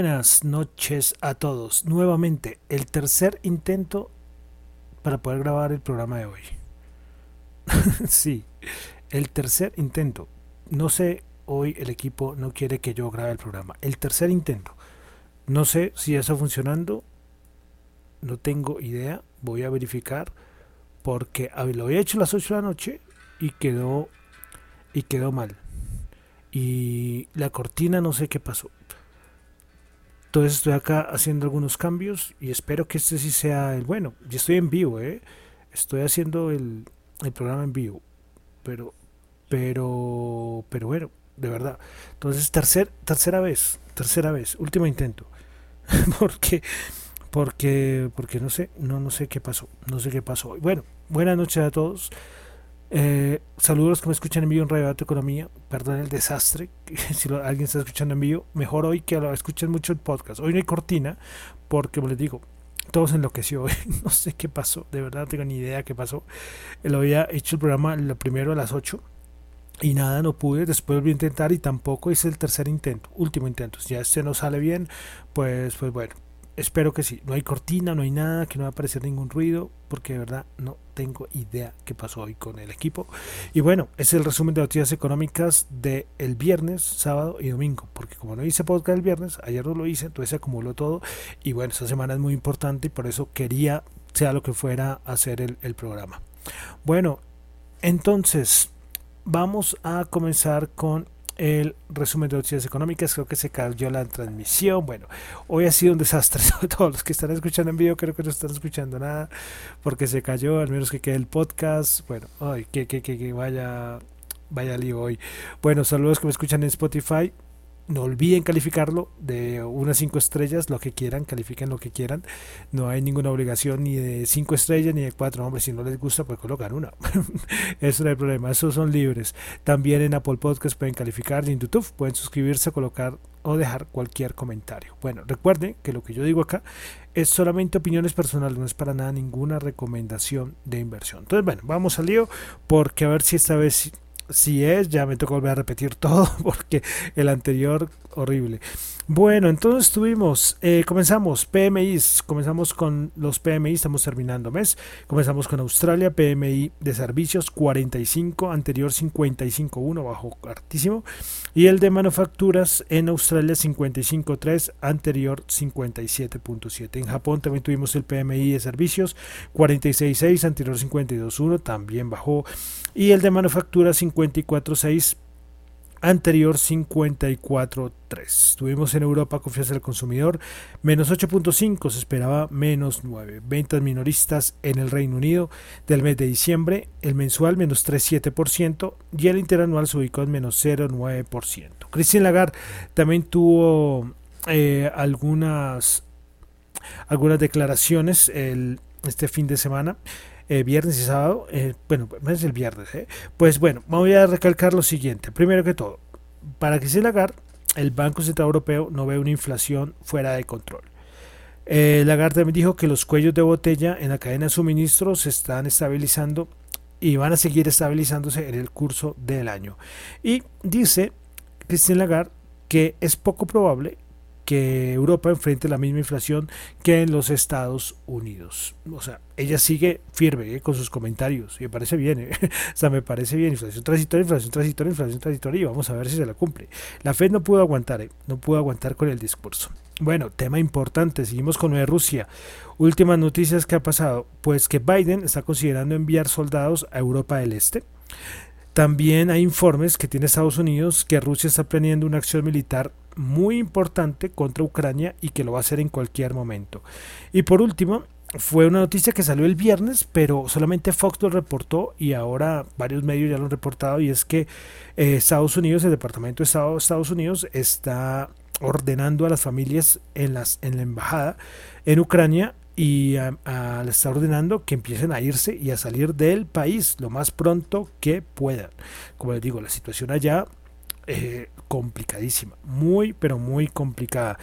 Buenas noches a todos. Nuevamente, el tercer intento para poder grabar el programa de hoy. sí, el tercer intento. No sé, hoy el equipo no quiere que yo grabe el programa. El tercer intento. No sé si está funcionando. No tengo idea. Voy a verificar. Porque lo había hecho a las 8 de la noche y quedó y quedó mal. Y la cortina no sé qué pasó. Entonces estoy acá haciendo algunos cambios y espero que este sí sea el bueno. Y estoy en vivo, ¿eh? Estoy haciendo el, el programa en vivo. Pero, pero, pero bueno, de verdad. Entonces, tercer, tercera vez, tercera vez, último intento. porque, porque, porque no sé, no, no sé qué pasó, no sé qué pasó. Bueno, buenas noches a todos. Eh, saludos que me escuchan en vivo en Radio Dato Economía. Perdón el desastre. si alguien está escuchando en vivo, mejor hoy que lo escuchen mucho el podcast. Hoy no hay cortina, porque como les digo, todos enloqueció hoy. no sé qué pasó, de verdad no tengo ni idea qué pasó. Lo había hecho el programa lo primero a las 8 y nada, no pude. Después volví a intentar y tampoco hice el tercer intento, último intento. Si ya este no sale bien, pues, pues bueno, espero que sí. No hay cortina, no hay nada, que no va a aparecer ningún ruido, porque de verdad no tengo idea qué pasó hoy con el equipo. Y bueno, es el resumen de noticias económicas del el viernes, sábado y domingo, porque como no hice podcast el viernes, ayer no lo hice, entonces se acumuló todo. Y bueno, esta semana es muy importante y por eso quería, sea lo que fuera, hacer el, el programa. Bueno, entonces vamos a comenzar con el resumen de noticias económicas. Creo que se cayó la transmisión. Bueno, hoy ha sido un desastre. Todos los que están escuchando en vivo, creo que no están escuchando nada porque se cayó, al menos que quede el podcast. Bueno, ay, que, que, que, que vaya, vaya lío hoy. Bueno, saludos que me escuchan en Spotify no olviden calificarlo de unas 5 estrellas, lo que quieran, califiquen lo que quieran. No hay ninguna obligación ni de 5 estrellas ni de 4. Hombre, si no les gusta, pues colocan una. Eso no hay problema, esos son libres. También en Apple Podcast pueden calificar y en YouTube pueden suscribirse, colocar o dejar cualquier comentario. Bueno, recuerden que lo que yo digo acá es solamente opiniones personales, no es para nada ninguna recomendación de inversión. Entonces, bueno, vamos al lío porque a ver si esta vez si es, ya me toca volver a repetir todo porque el anterior horrible. Bueno, entonces tuvimos, eh, comenzamos PMIs, comenzamos con los PMI, estamos terminando mes, comenzamos con Australia, PMI de servicios 45, anterior 55.1, bajo hartísimo, y el de manufacturas en Australia 55.3, anterior 57.7. En Japón también tuvimos el PMI de servicios 46.6, anterior 52.1, también bajó, y el de manufacturas 54.6 anterior 54.3. Tuvimos en Europa confianza del consumidor menos 8.5, se esperaba menos 9. Ventas minoristas en el Reino Unido del mes de diciembre, el mensual menos 3.7% y el interanual se ubicó en menos 0.9%. Christine Lagarde también tuvo eh, algunas, algunas declaraciones el, este fin de semana. Eh, viernes y sábado, eh, bueno, es el viernes, eh. pues bueno, voy a recalcar lo siguiente. Primero que todo, para que se Lagarde, el Banco Central Europeo no ve una inflación fuera de control. Lagarde también dijo que los cuellos de botella en la cadena de suministro se están estabilizando y van a seguir estabilizándose en el curso del año. Y dice Christine Lagarde que es poco probable que Europa enfrente la misma inflación que en los Estados Unidos. O sea, ella sigue firme eh, con sus comentarios me parece bien. Eh. o sea, me parece bien. Inflación transitoria, inflación transitoria, inflación transitoria y vamos a ver si se la cumple. La Fed no pudo aguantar, eh, no pudo aguantar con el discurso. Bueno, tema importante, seguimos con Rusia. Últimas noticias que ha pasado, pues que Biden está considerando enviar soldados a Europa del Este. También hay informes que tiene Estados Unidos que Rusia está planeando una acción militar muy importante contra Ucrania y que lo va a hacer en cualquier momento. Y por último, fue una noticia que salió el viernes, pero solamente Fox lo reportó y ahora varios medios ya lo han reportado y es que eh, Estados Unidos, el Departamento de Estado de Estados Unidos está ordenando a las familias en, las, en la embajada en Ucrania y le está ordenando que empiecen a irse y a salir del país lo más pronto que puedan. Como les digo, la situación allá eh, complicadísima, muy pero muy complicada.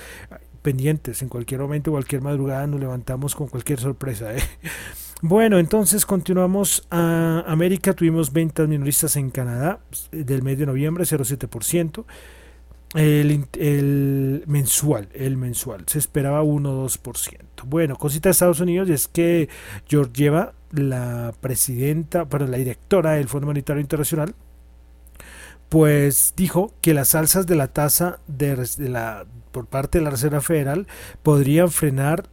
Pendientes, en cualquier momento, cualquier madrugada nos levantamos con cualquier sorpresa. ¿eh? Bueno, entonces continuamos a América. Tuvimos ventas minoristas en Canadá del mes de noviembre, 0,7%. El, el, mensual, el mensual, se esperaba 1-2%. Bueno, cosita de Estados Unidos es que Georgieva, la presidenta, para la directora del Fondo Monetario Internacional, pues dijo que las alzas de la tasa de, la, por parte de la Reserva Federal podrían frenar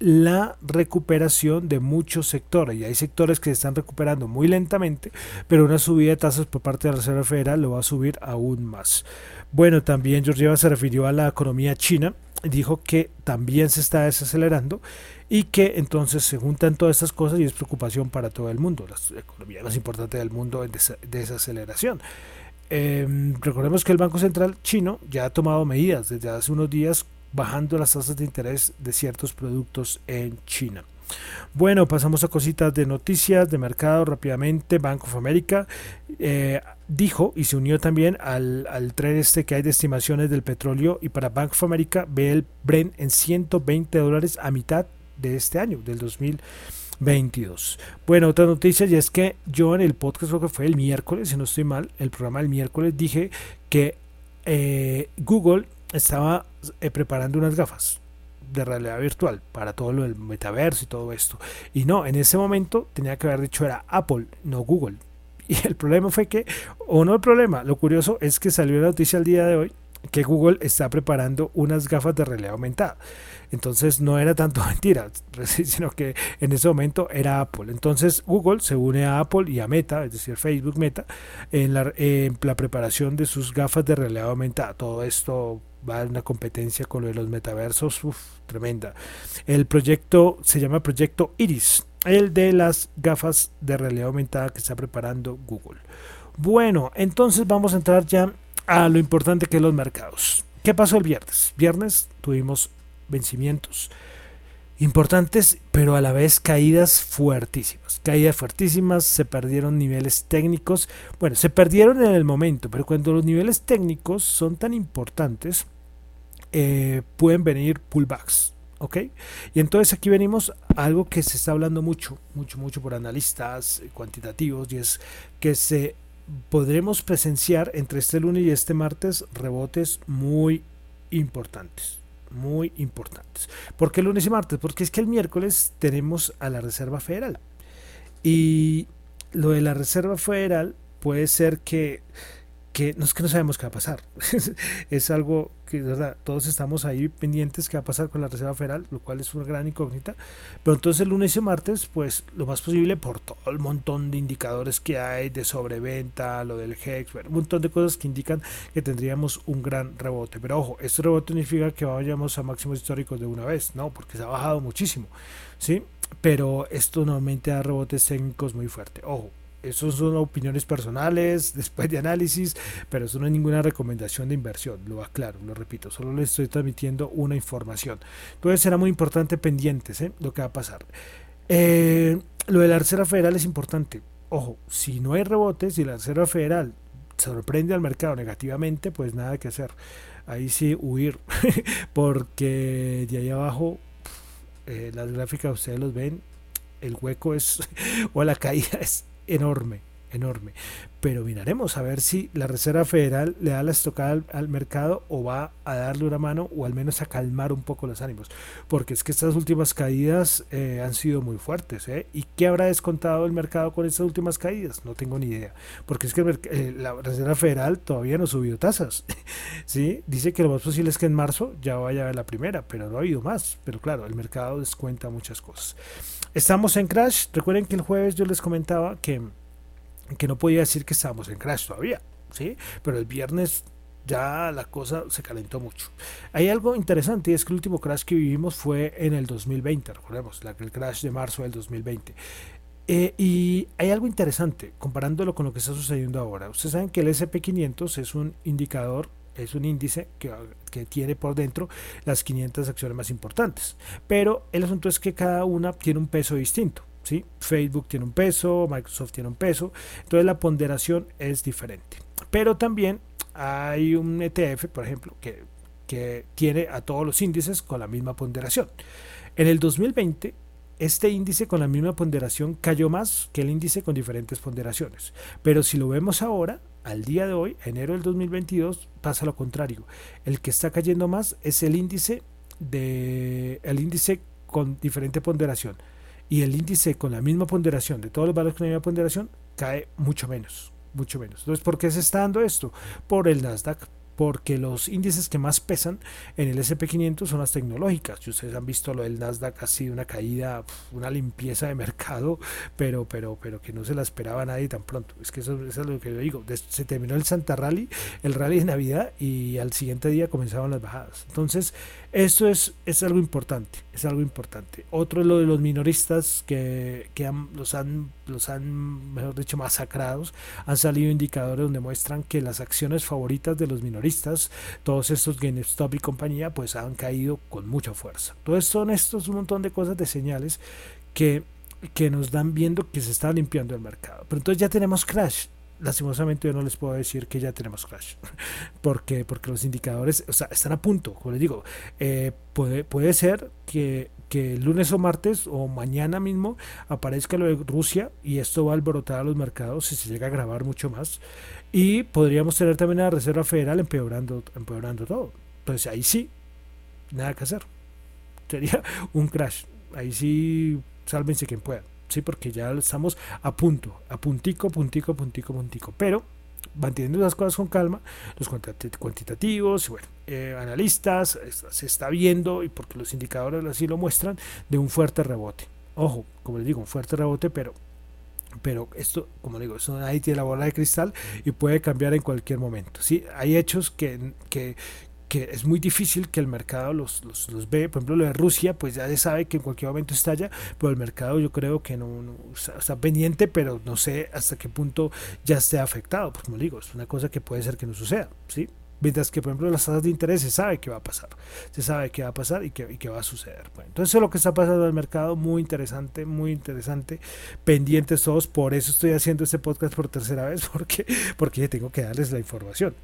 la recuperación de muchos sectores. Y hay sectores que se están recuperando muy lentamente, pero una subida de tasas por parte de la Reserva Federal lo va a subir aún más. Bueno, también Georgieva se refirió a la economía china, dijo que también se está desacelerando y que entonces se juntan todas estas cosas y es preocupación para todo el mundo, la economía más importante del mundo en desaceleración. Em, recordemos que el Banco Central chino ya ha tomado medidas desde hace unos días bajando las tasas de interés de ciertos productos en China. Bueno, pasamos a cositas de noticias de mercado rápidamente. Bank of America eh, dijo y se unió también al, al tren este que hay de estimaciones del petróleo y para Bank of America ve el Brent en 120 dólares a mitad de este año, del 2022. Bueno, otra noticia y es que yo en el podcast, creo que fue el miércoles, si no estoy mal, el programa del miércoles dije que eh, Google estaba eh, preparando unas gafas de realidad virtual para todo lo del metaverso y todo esto. Y no, en ese momento tenía que haber dicho era Apple, no Google. Y el problema fue que, o no el problema, lo curioso es que salió la noticia el día de hoy que Google está preparando unas gafas de realidad aumentada. Entonces no era tanto mentira, sino que en ese momento era Apple. Entonces Google se une a Apple y a Meta, es decir, Facebook Meta, en la, preparación de sus gafas de realidad aumentada. Todo esto va a una competencia con lo de los metaversos, uf, tremenda. El proyecto se llama Proyecto Iris, el de las gafas de realidad aumentada que está preparando Google. Bueno, entonces vamos a entrar ya a lo importante que los mercados. ¿Qué pasó el viernes? Viernes tuvimos vencimientos importantes, pero a la vez caídas fuertísimas. Caídas fuertísimas, se perdieron niveles técnicos. Bueno, se perdieron en el momento, pero cuando los niveles técnicos son tan importantes, eh, pueden venir pullbacks. ¿Ok? Y entonces aquí venimos a algo que se está hablando mucho, mucho, mucho por analistas cuantitativos, y es que se podremos presenciar entre este lunes y este martes rebotes muy importantes muy importantes. ¿Por qué lunes y martes? Porque es que el miércoles tenemos a la Reserva Federal. Y lo de la Reserva Federal puede ser que que no es que no sabemos qué va a pasar. es algo que, verdad, todos estamos ahí pendientes qué va a pasar con la Reserva Federal, lo cual es una gran incógnita. Pero entonces el lunes y martes, pues lo más posible por todo el montón de indicadores que hay de sobreventa, lo del HEX, un montón de cosas que indican que tendríamos un gran rebote. Pero ojo, este rebote significa que vayamos a máximos históricos de una vez, ¿no? Porque se ha bajado muchísimo, ¿sí? Pero esto normalmente da rebotes técnicos muy fuertes. Ojo, eso son opiniones personales, después de análisis, pero eso no es ninguna recomendación de inversión, lo aclaro, lo repito, solo les estoy transmitiendo una información. Entonces será muy importante pendientes ¿eh? lo que va a pasar. Eh, lo de la Reserva Federal es importante. Ojo, si no hay rebotes, si la Reserva Federal sorprende al mercado negativamente, pues nada que hacer. Ahí sí huir, porque de ahí abajo eh, las gráficas ustedes los ven, el hueco es, o la caída es enorme, enorme. Pero miraremos a ver si la Reserva Federal le da la estocada al, mercado o va a darle una mano o al menos a calmar un poco los ánimos. Porque es que estas últimas caídas eh, han sido muy fuertes. ¿eh? ¿Y qué habrá descontado el mercado con estas últimas caídas? No tengo ni idea. Porque es que eh, la Reserva Federal todavía no ha subido tasas. ¿sí? Dice que lo más posible es que en marzo ya vaya a ver la primera, pero no ha habido más. Pero claro, el mercado descuenta muchas cosas. Estamos en crash. Recuerden que el jueves yo les comentaba que, que no podía decir que estábamos en crash todavía, ¿sí? Pero el viernes ya la cosa se calentó mucho. Hay algo interesante y es que el último crash que vivimos fue en el 2020, recordemos, el crash de marzo del 2020. Eh, y hay algo interesante comparándolo con lo que está sucediendo ahora. Ustedes saben que el SP500 es un indicador es un índice que, que, tiene por dentro las 500 acciones más importantes. Pero el asunto es que cada una tiene un peso distinto. ¿sí? Facebook tiene un peso, Microsoft tiene un peso, entonces la ponderación es diferente. Pero también hay un ETF, por ejemplo, que, que tiene a todos los índices con la misma ponderación. En el 2020 este índice con la misma ponderación cayó más que el índice con diferentes ponderaciones. Pero si lo vemos ahora, al día de hoy, enero del 2022, pasa lo contrario. El que está cayendo más es el índice de el índice con diferente ponderación y el índice con la misma ponderación de todos los valores con la misma ponderación cae mucho menos, mucho menos. Entonces, ¿por qué se está dando esto? Por el Nasdaq, porque los índices que más pesan en el SP500 son las tecnológicas. Si ustedes han visto lo del Nasdaq, ha sido una caída, una limpieza de mercado, pero, pero, pero que no se la esperaba nadie tan pronto. Es que eso, es lo que yo digo. Se terminó el Santa Rally, el rally de Navidad, y al siguiente día comenzaban las bajadas. Entonces, esto es, es algo importante, es algo importante. Otro es lo de los minoristas que, que los, han, los han, mejor dicho, masacrados. Han salido indicadores donde muestran que las acciones favoritas de los minoristas, todos estos GameStop y compañía, pues han caído con mucha fuerza. Entonces son estos un montón de cosas, de señales que, que nos dan viendo que se está limpiando el mercado. Pero entonces ya tenemos crash lastimosamente yo no les puedo decir que ya tenemos crash. Porque porque los indicadores están a punto como les digo. Eh, puede, puede ser que, que el lunes o martes o mañana mismo aparezca lo de Rusia y esto va a alborotar a los mercados y se llega a grabar mucho más. Y podríamos tener también a la Reserva Federal empeorando empeorando todo. Entonces ahí sí nada que hacer. Sería un crash. Ahí sí sálvense quien pueda sí, porque ya estamos a punto, a puntico, puntico, puntico, puntico, pero manteniendo las cosas con calma, los cuantitativos, bueno, eh, analistas, se está viendo, y porque los indicadores así lo muestran, de un fuerte rebote. Ojo, como les digo, un fuerte rebote, pero pero esto, como digo, eso nadie tiene la bola de cristal y puede cambiar en cualquier momento. ¿sí? Hay hechos que, que, que es muy difícil que el mercado los, los, ve. Por ejemplo, lo de Rusia, pues ya se sabe que en cualquier momento estalla, pero el mercado yo creo que no, está pendiente, pero no sé hasta qué punto ya esté afectado. Pues como digo, es una cosa que puede ser que no suceda, ¿sí? Mientras que, por ejemplo, las tasas de interés se sabe qué va a pasar, se sabe qué va a pasar y qué, y qué va a suceder. Bueno, entonces, eso es lo que está pasando en el mercado, muy interesante, muy interesante, pendientes todos, por eso estoy haciendo este podcast por tercera vez, porque, porque tengo que darles la información.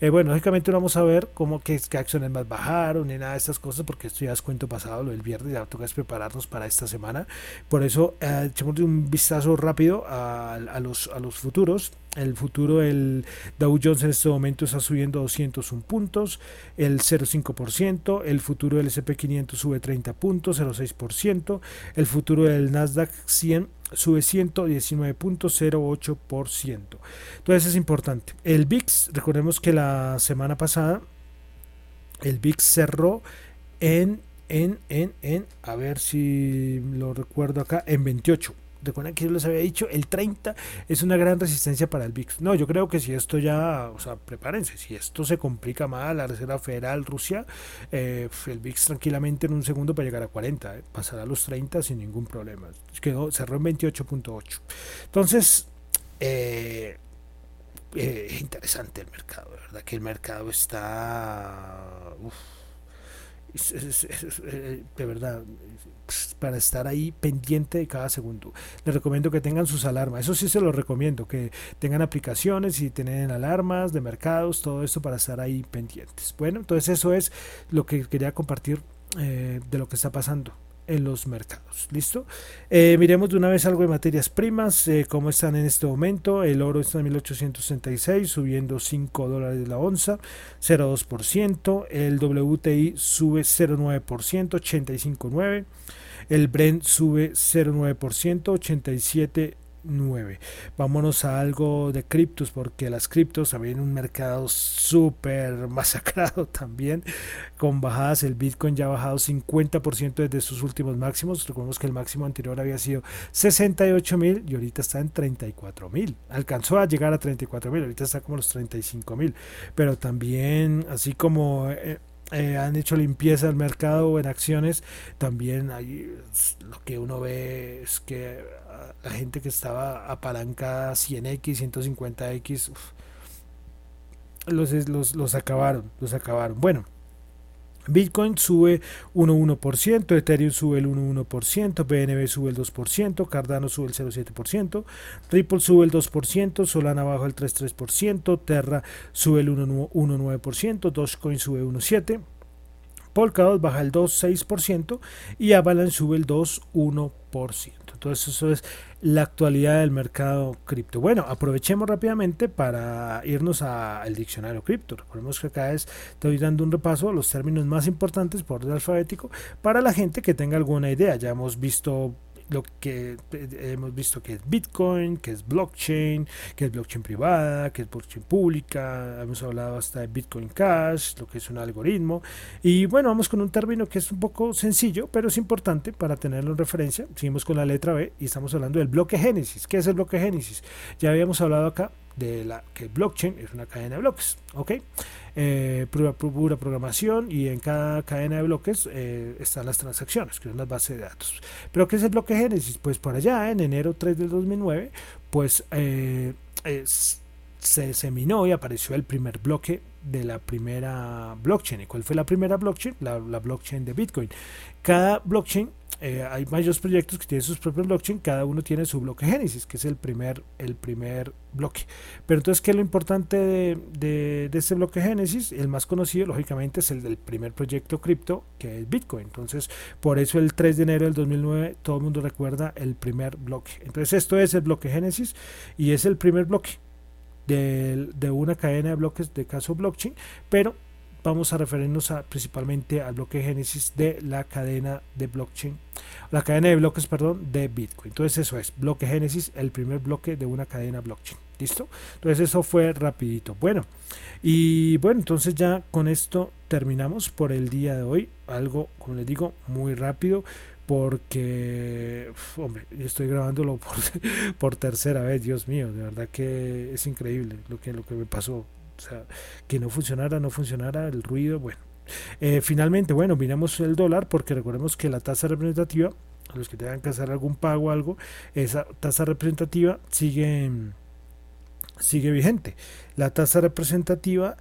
Eh, bueno, lógicamente vamos a ver cómo qué, qué acciones más bajaron ni nada de estas cosas, porque esto ya es cuento pasado, lo del viernes, ya toca prepararnos para esta semana. Por eso, eh, echemos un vistazo rápido a, los, a los futuros. El futuro, el Dow Jones en este momento está subiendo 201 puntos, el 0,5%, el futuro del SP500 sube 30 puntos, 0,6%, el futuro del Nasdaq 100 sube 119.08%. Entonces es importante. El VIX, recordemos que la semana pasada el VIX cerró en, en, en, en, a ver si lo recuerdo acá, en 28. Recuerden que yo les había dicho, el 30 es una gran resistencia para el VIX. No, yo creo que si esto ya, o sea, prepárense, si esto se complica más, la Reserva Federal, Rusia, eh, el VIX tranquilamente en un segundo para llegar a 40, eh, pasará a los 30 sin ningún problema. Quedó, cerró en 28.8. Entonces, eh, eh, interesante el mercado, ¿verdad? Que el mercado está... de verdad, para estar ahí pendiente de cada segundo. Les recomiendo que tengan sus alarmas, eso sí se lo recomiendo, que tengan aplicaciones y tengan alarmas de mercados, todo esto para estar ahí pendientes. Bueno, entonces eso es lo que quería compartir eh, de lo que está pasando en los mercados. ¿Listo? Eh, miremos de una vez algo de materias primas, eh, cómo están en este momento. El oro está en 1866, subiendo 5 dólares la onza, 0,2%. El WTI sube 0,9%, 85,9%. El Brent sube 0,9%, 87 9. Vámonos a algo de criptos, porque las criptos habían un mercado súper masacrado también, con bajadas. El Bitcoin ya ha bajado 50% desde sus últimos máximos. Recordemos que el máximo anterior había sido 68 mil y ahorita está en 34 mil. Alcanzó a llegar a 34 mil, ahorita está como los 35 mil. Pero también, así como eh, eh, han hecho limpieza del mercado en acciones, también hay, lo que uno ve es que la gente que estaba apalancada 100x, 150x, los, los, los acabaron, los acabaron. Bueno. Bitcoin sube 1,1%, Ethereum sube el 1,1%, BNB sube el 2%, Cardano sube el 0,7%, Ripple sube el 2%, Solana baja el 3,3%, Terra sube el 1,9%, Dogecoin sube 1,7%. Polkadot baja el 2,6% y Avalanche sube el 2,1%. Entonces eso es la actualidad del mercado cripto. Bueno, aprovechemos rápidamente para irnos al diccionario cripto. Recordemos que acá estoy dando un repaso a los términos más importantes por orden alfabético para la gente que tenga alguna idea. Ya hemos visto lo que eh, hemos visto que es Bitcoin, que es blockchain, que es blockchain privada, que es blockchain pública, hemos hablado hasta de Bitcoin Cash, lo que es un algoritmo. Y bueno, vamos con un término que es un poco sencillo, pero es importante para tenerlo en referencia. Seguimos con la letra B y estamos hablando del bloque Génesis. ¿Qué es el bloque Génesis? Ya habíamos hablado acá de la que blockchain es una cadena de bloques, ¿ok? Eh, pura, programación y en cada cadena de bloques eh, están las transacciones, que son las bases de datos. Pero ¿qué es el bloque Génesis? Pues por allá, en enero 3 del 2009, pues eh, se seminó y apareció el primer bloque de la primera blockchain. ¿Y cuál fue la primera blockchain? La, la blockchain de Bitcoin. Cada blockchain eh, hay varios proyectos que tienen sus propios blockchain, cada uno tiene su bloque Génesis, que es el primer, el primer bloque. Pero entonces, ¿qué es lo importante de, de, de este bloque Génesis? El más conocido, lógicamente, es el del primer proyecto cripto, que es Bitcoin. Entonces, por eso el 3 de enero del 2009 todo el mundo recuerda el primer bloque. Entonces, esto es el bloque Génesis y es el primer bloque de, de una cadena de bloques de caso blockchain, pero vamos a referirnos a, principalmente al bloque génesis de la cadena de blockchain, la cadena de bloques, perdón, de Bitcoin. Entonces eso es, bloque génesis, el primer bloque de una cadena blockchain. ¿Listo? Entonces eso fue rapidito. Bueno, y bueno, entonces ya con esto terminamos por el día de hoy. Algo, como les digo, muy rápido porque, hombre, estoy grabándolo por, por tercera vez, Dios mío, de verdad que es increíble lo que, lo que me pasó. O sea, que no funcionara, no funcionara, el ruido, bueno. Eh, finalmente, bueno, miramos el dólar porque recordemos que la tasa representativa, los que tengan que hacer algún pago o algo, esa tasa representativa sigue, sigue vigente. La tasa representativa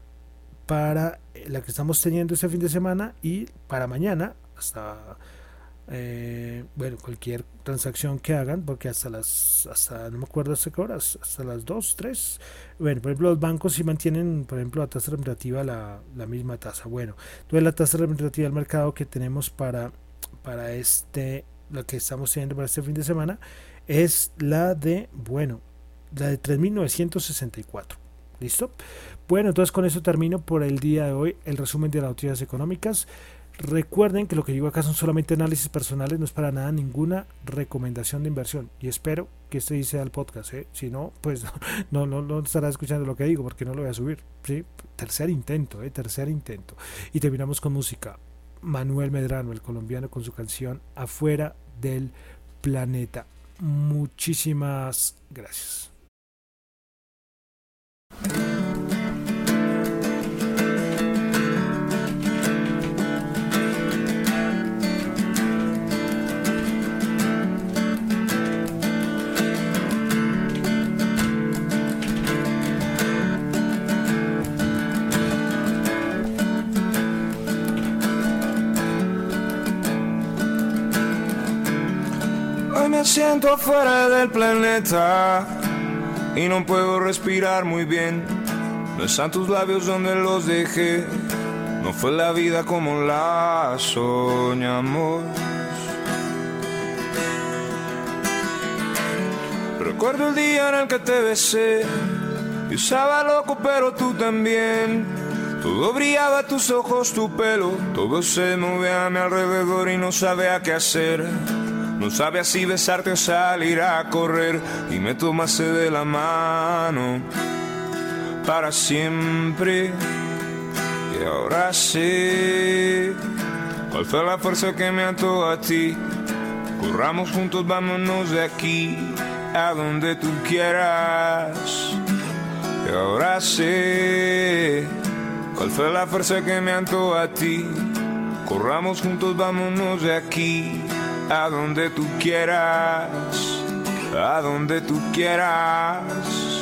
para la que estamos teniendo este fin de semana y para mañana, hasta eh, bueno, cualquier transacción que hagan, porque hasta las, hasta no me acuerdo hasta qué horas, hasta las 2, 3. Bueno, por ejemplo, los bancos si mantienen, por ejemplo, la tasa representativa la, la misma tasa. Bueno, entonces la tasa representativa del mercado que tenemos para, para este, la que estamos teniendo para este fin de semana, es la de, bueno, la de 3.964. ¿Listo? Bueno, entonces con eso termino por el día de hoy el resumen de las noticias económicas. Recuerden que lo que digo acá son solamente análisis personales, no es para nada ninguna recomendación de inversión. Y espero que este sea el podcast. ¿eh? Si no, pues no, no, no estará escuchando lo que digo porque no lo voy a subir. ¿sí? Tercer intento, ¿eh? tercer intento. Y terminamos con música. Manuel Medrano, el colombiano, con su canción Afuera del Planeta. Muchísimas gracias. Me siento fuera del planeta y no puedo respirar muy bien. No están tus labios donde los dejé. No fue la vida como la soñamos. Recuerdo el día en el que te besé. Yo estaba loco, pero tú también. Todo brillaba, tus ojos, tu pelo. Todo se movía a mi alrededor y no sabía qué hacer. No sabía si besarte o salir a correr y me tomaste de la mano para siempre. Y ahora sé cuál fue la fuerza que me ató a ti. Corramos juntos, vámonos de aquí a donde tú quieras. Y ahora sé cuál fue la fuerza que me ató a ti. Corramos juntos, vámonos de aquí a donde tú quieras, a donde tú quieras.